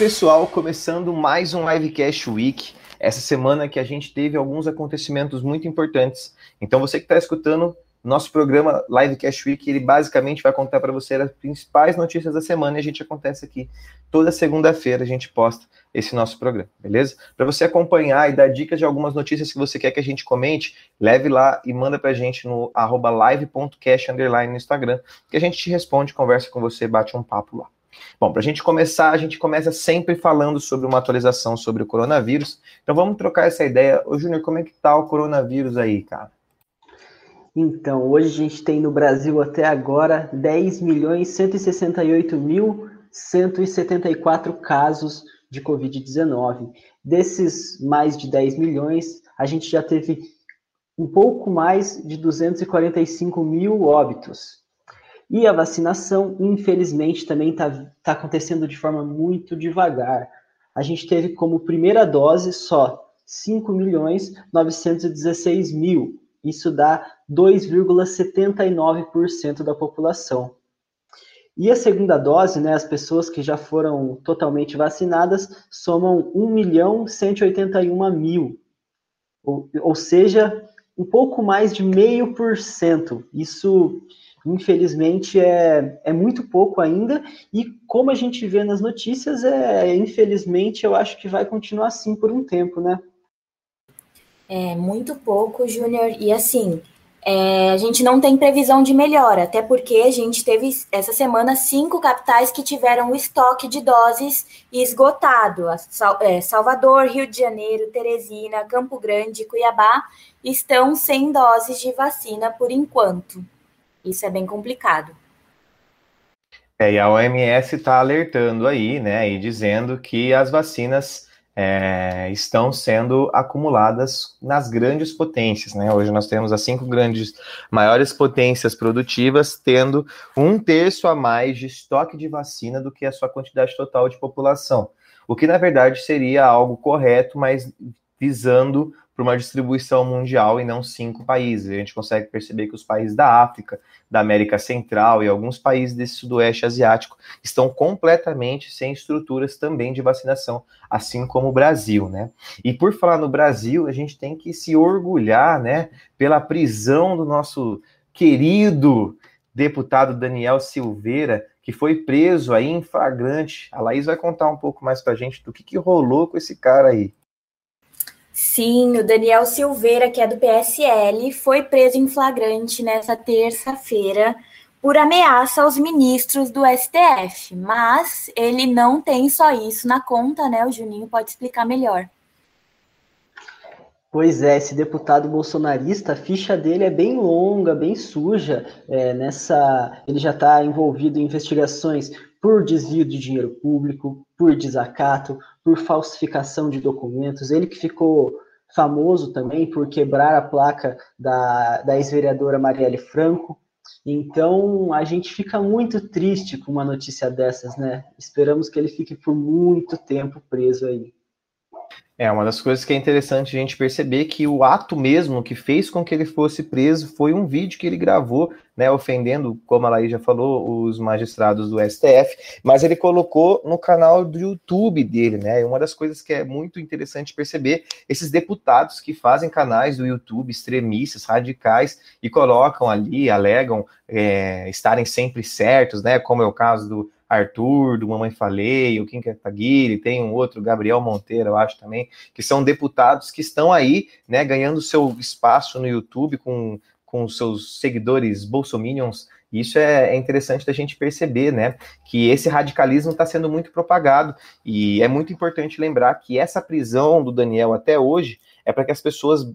Pessoal, começando mais um Livecast Week. Essa semana que a gente teve alguns acontecimentos muito importantes. Então, você que está escutando, nosso programa Livecast Week, ele basicamente vai contar para você as principais notícias da semana e a gente acontece aqui toda segunda-feira, a gente posta esse nosso programa, beleza? Para você acompanhar e dar dicas de algumas notícias que você quer que a gente comente, leve lá e manda para a gente no live.cast no Instagram, que a gente te responde, conversa com você, bate um papo lá. Bom, para a gente começar, a gente começa sempre falando sobre uma atualização sobre o coronavírus. Então vamos trocar essa ideia. Ô, Júnior, como é que tá o coronavírus aí, cara? Então, hoje a gente tem no Brasil até agora 10 milhões 168 mil 174 casos de Covid-19. Desses mais de 10 milhões, a gente já teve um pouco mais de 245 mil óbitos. E a vacinação, infelizmente, também está tá acontecendo de forma muito devagar. A gente teve como primeira dose só 5 milhões 916 mil. Isso dá 2,79% da população. E a segunda dose, né, as pessoas que já foram totalmente vacinadas, somam 1 milhão 181 mil. Ou, ou seja, um pouco mais de meio por cento. Isso infelizmente é, é muito pouco ainda, e como a gente vê nas notícias, é infelizmente eu acho que vai continuar assim por um tempo, né? É muito pouco, Júnior, e assim, é, a gente não tem previsão de melhora, até porque a gente teve essa semana cinco capitais que tiveram o estoque de doses esgotado. É, Salvador, Rio de Janeiro, Teresina, Campo Grande, Cuiabá estão sem doses de vacina por enquanto. Isso é bem complicado. É, e a OMS está alertando aí, né, e dizendo que as vacinas é, estão sendo acumuladas nas grandes potências, né? Hoje nós temos as cinco grandes, maiores potências produtivas tendo um terço a mais de estoque de vacina do que a sua quantidade total de população. O que na verdade seria algo correto, mas visando para uma distribuição mundial e não cinco países. A gente consegue perceber que os países da África, da América Central e alguns países desse sudoeste asiático estão completamente sem estruturas também de vacinação, assim como o Brasil, né? E por falar no Brasil, a gente tem que se orgulhar, né, pela prisão do nosso querido deputado Daniel Silveira, que foi preso aí em flagrante. A Laís vai contar um pouco mais para a gente do que, que rolou com esse cara aí. Sim, o Daniel Silveira, que é do PSL, foi preso em flagrante nessa terça-feira por ameaça aos ministros do STF. Mas ele não tem só isso na conta, né? O Juninho pode explicar melhor. Pois é, esse deputado bolsonarista, a ficha dele é bem longa, bem suja. É, nessa, ele já está envolvido em investigações por desvio de dinheiro público, por desacato, por falsificação de documentos. Ele que ficou famoso também por quebrar a placa da, da ex-vereadora Marielle Franco. Então, a gente fica muito triste com uma notícia dessas, né? Esperamos que ele fique por muito tempo preso aí. É, uma das coisas que é interessante a gente perceber que o ato mesmo que fez com que ele fosse preso foi um vídeo que ele gravou, né, ofendendo, como a Laís já falou, os magistrados do STF, mas ele colocou no canal do YouTube dele, né, uma das coisas que é muito interessante perceber, esses deputados que fazem canais do YouTube extremistas, radicais, e colocam ali, alegam é, estarem sempre certos, né, como é o caso do Arthur, do Mamãe Falei, o Kim Kataguiri, tem um outro, Gabriel Monteiro, eu acho também, que são deputados que estão aí, né, ganhando seu espaço no YouTube com, com seus seguidores bolsominions, isso é, é interessante da gente perceber, né, que esse radicalismo está sendo muito propagado, e é muito importante lembrar que essa prisão do Daniel até hoje é para que as pessoas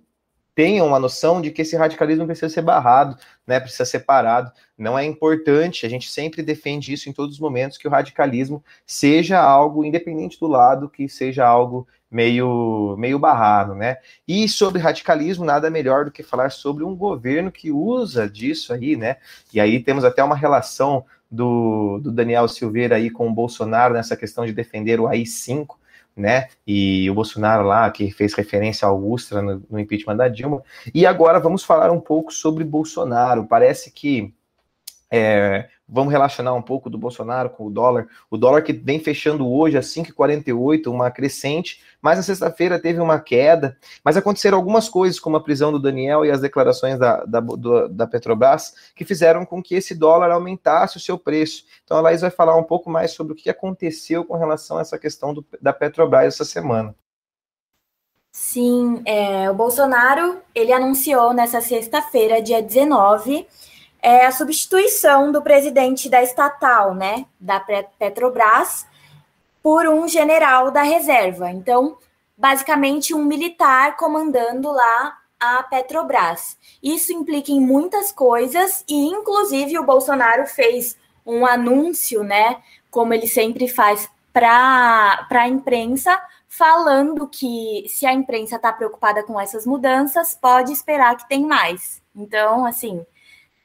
tenham uma noção de que esse radicalismo precisa ser barrado, né, precisa ser parado. Não é importante, a gente sempre defende isso em todos os momentos, que o radicalismo seja algo, independente do lado, que seja algo meio, meio barrado, né? E sobre radicalismo, nada melhor do que falar sobre um governo que usa disso aí, né? E aí temos até uma relação do, do Daniel Silveira aí com o Bolsonaro nessa questão de defender o AI-5, né? E o Bolsonaro lá, que fez referência ao Ustra no, no, impeachment da Dilma. E agora vamos falar um pouco sobre Bolsonaro. Parece que É, vamos relacionar um pouco do Bolsonaro com o dólar. O dólar que vem fechando hoje a 5,48, uma crescente, mas na sexta-feira teve uma queda. Mas aconteceram algumas coisas, como a prisão do Daniel e as declarações da, da, do, da Petrobras, que fizeram com que esse dólar aumentasse o seu preço. Então a Laís vai falar um pouco mais sobre o que aconteceu com relação a essa questão do, da Petrobras essa semana. Sim, é, o Bolsonaro ele anunciou nessa sexta-feira, dia 19, é a substituição do presidente da estatal, né, da Petrobras, por um general da reserva. Então, basicamente, um militar comandando lá a Petrobras. Isso implica em muitas coisas e, inclusive, o Bolsonaro fez um anúncio, né, como ele sempre faz para a imprensa, falando que se a imprensa está preocupada com essas mudanças, pode esperar que tem mais. Então, assim,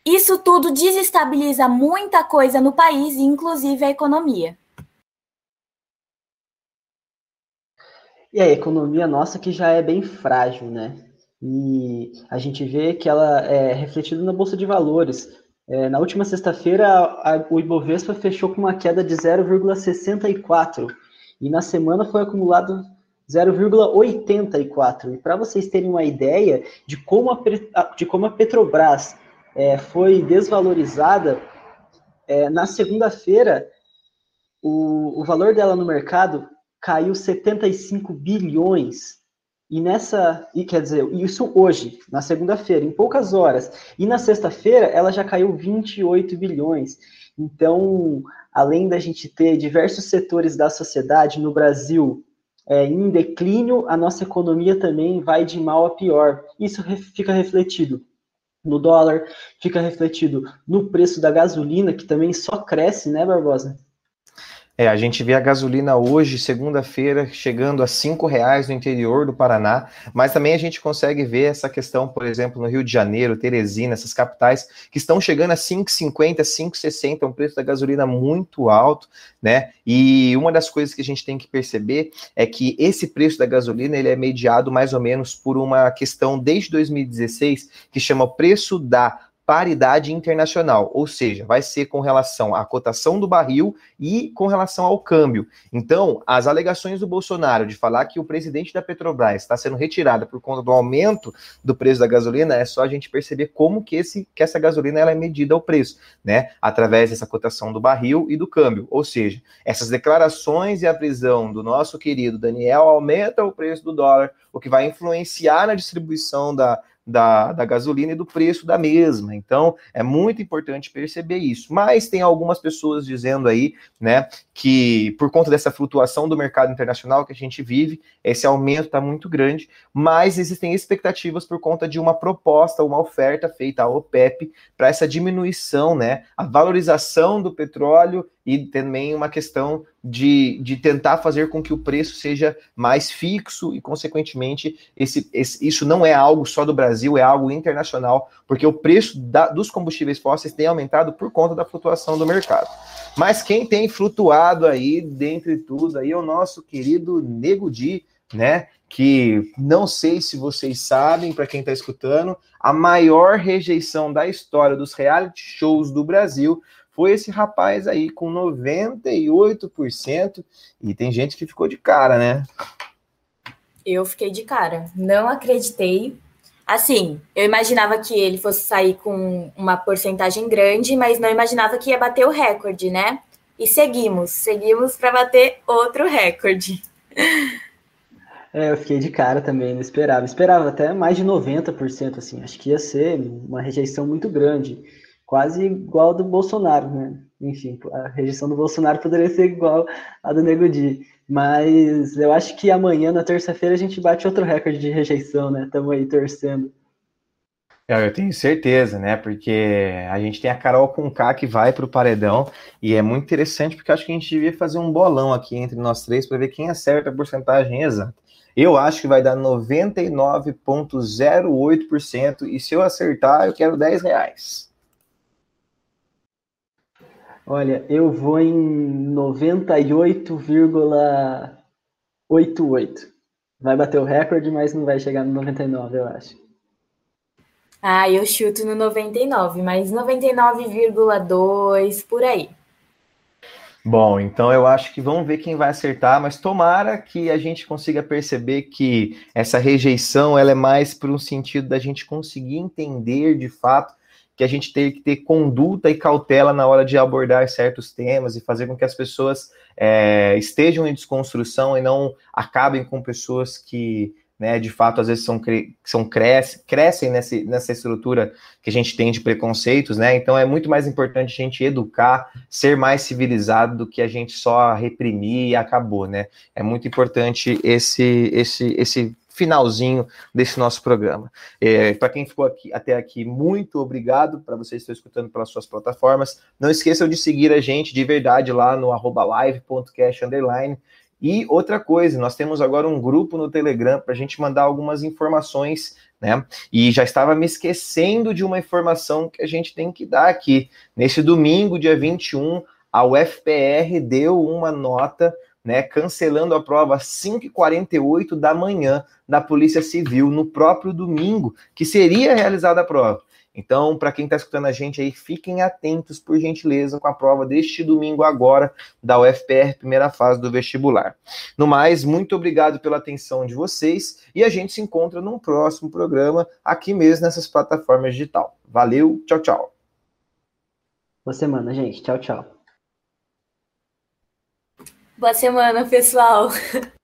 isso tudo desestabiliza muita coisa no país, inclusive a economia. E a economia nossa que já é bem frágil, né? E a gente vê que ela é refletida na Bolsa de Valores. É, na última sexta-feira, o Ibovespa fechou com uma queda de 0,64 e na semana foi acumulado 0,84. E para vocês terem uma ideia de como a, de como a Petrobras é, foi desvalorizada, é, na segunda-feira, o, o valor dela no mercado caiu 75 bilhões. E nessa, e quer dizer, isso hoje, na segunda-feira, em poucas horas. E na sexta-feira, ela já caiu 28 bilhões. Então, além da gente ter diversos setores da sociedade no Brasil é, em declínio, a nossa economia também vai de mal a pior. Isso fica refletido no dólar, fica refletido no preço da gasolina, que também só cresce, né, Barbosa? É, a gente vê a gasolina hoje, segunda-feira, chegando a cinco reais no interior do Paraná, mas também a gente consegue ver essa questão, por exemplo, no Rio de Janeiro, Teresina, essas capitais que estão chegando a 5,50, 5,60, um preço da gasolina muito alto, né? E uma das coisas que a gente tem que perceber é que esse preço da gasolina ele é mediado mais ou menos por uma questão desde 2016 que chama preço da paridade internacional, ou seja, vai ser com relação à cotação do barril e com relação ao câmbio. Então, as alegações do Bolsonaro de falar que o presidente da Petrobras está sendo retirada por conta do aumento do preço da gasolina, é só a gente perceber como que, esse, que essa gasolina ela é medida ao preço, né? Através dessa cotação do barril e do câmbio. Ou seja, essas declarações e a prisão do nosso querido Daniel aumenta o preço do dólar, o que vai influenciar na distribuição da, da, da gasolina e do preço da mesma. Então, é muito importante perceber isso. Mas tem algumas pessoas dizendo aí, né, que por conta dessa flutuação do mercado internacional que a gente vive, esse aumento está muito grande, mas existem expectativas por conta de uma proposta, uma oferta feita à OPEP para essa diminuição, né, a valorização do petróleo e também uma questão de, de tentar fazer com que o preço seja mais fixo e, consequentemente, esse, esse, isso não é algo só do Brasil, é algo internacional, porque o preço da, dos combustíveis fósseis tem aumentado por conta da flutuação do mercado. Mas quem tem flutuado aí, dentre tudo, aí é o nosso querido Nego Di, né? Que não sei se vocês sabem, para quem está escutando, a maior rejeição da história dos reality shows do Brasil foi esse rapaz aí com 98%. E tem gente que ficou de cara, né? Eu fiquei de cara. Não acreditei. Assim, eu imaginava que ele fosse sair com uma porcentagem grande, mas não imaginava que ia bater o recorde, né? E seguimos, seguimos para bater outro recorde. É, eu fiquei de cara também, não esperava. Esperava até mais de 90%, assim. Acho que ia ser uma rejeição muito grande quase igual do Bolsonaro, né? Enfim, a rejeição do Bolsonaro poderia ser igual à do Nego Di. Mas eu acho que amanhã, na terça-feira, a gente bate outro recorde de rejeição, né? Estamos aí torcendo. É, eu tenho certeza, né? Porque a gente tem a Carol Conká que vai para o paredão e é muito interessante porque acho que a gente devia fazer um bolão aqui entre nós três para ver quem acerta a porcentagem exata. Eu acho que vai dar 99,08% e se eu acertar, eu quero 10 reais. Olha, eu vou em 98,88. Vai bater o recorde, mas não vai chegar no 99, eu acho. Ah, eu chuto no 99, mas 99,2 por aí. Bom, então eu acho que vamos ver quem vai acertar, mas tomara que a gente consiga perceber que essa rejeição ela é mais por um sentido da gente conseguir entender de fato que a gente tem que ter conduta e cautela na hora de abordar certos temas e fazer com que as pessoas é, estejam em desconstrução e não acabem com pessoas que né, de fato, às vezes são, são cresce, crescem nessa, nessa estrutura que a gente tem de preconceitos, né? Então é muito mais importante a gente educar, ser mais civilizado do que a gente só reprimir e acabou, né? É muito importante esse, esse, esse finalzinho desse nosso programa. É, para quem ficou aqui, até aqui, muito obrigado para vocês que estão escutando pelas suas plataformas. Não esqueçam de seguir a gente de verdade lá no arroba live.cast underline e outra coisa, nós temos agora um grupo no Telegram para a gente mandar algumas informações, né? E já estava me esquecendo de uma informação que a gente tem que dar aqui. Nesse domingo, dia 21, a UFPR deu uma nota, né, cancelando a prova às 5h48 da manhã da Polícia Civil, no próprio domingo, que seria realizada a prova. Então, para quem está escutando a gente aí, fiquem atentos, por gentileza, com a prova deste domingo agora da UFPR, primeira fase do vestibular. No mais, muito obrigado pela atenção de vocês e a gente se encontra num próximo programa aqui mesmo nessas plataformas digital. Valeu, tchau, tchau. Boa semana, gente. Tchau, tchau. Boa semana, pessoal.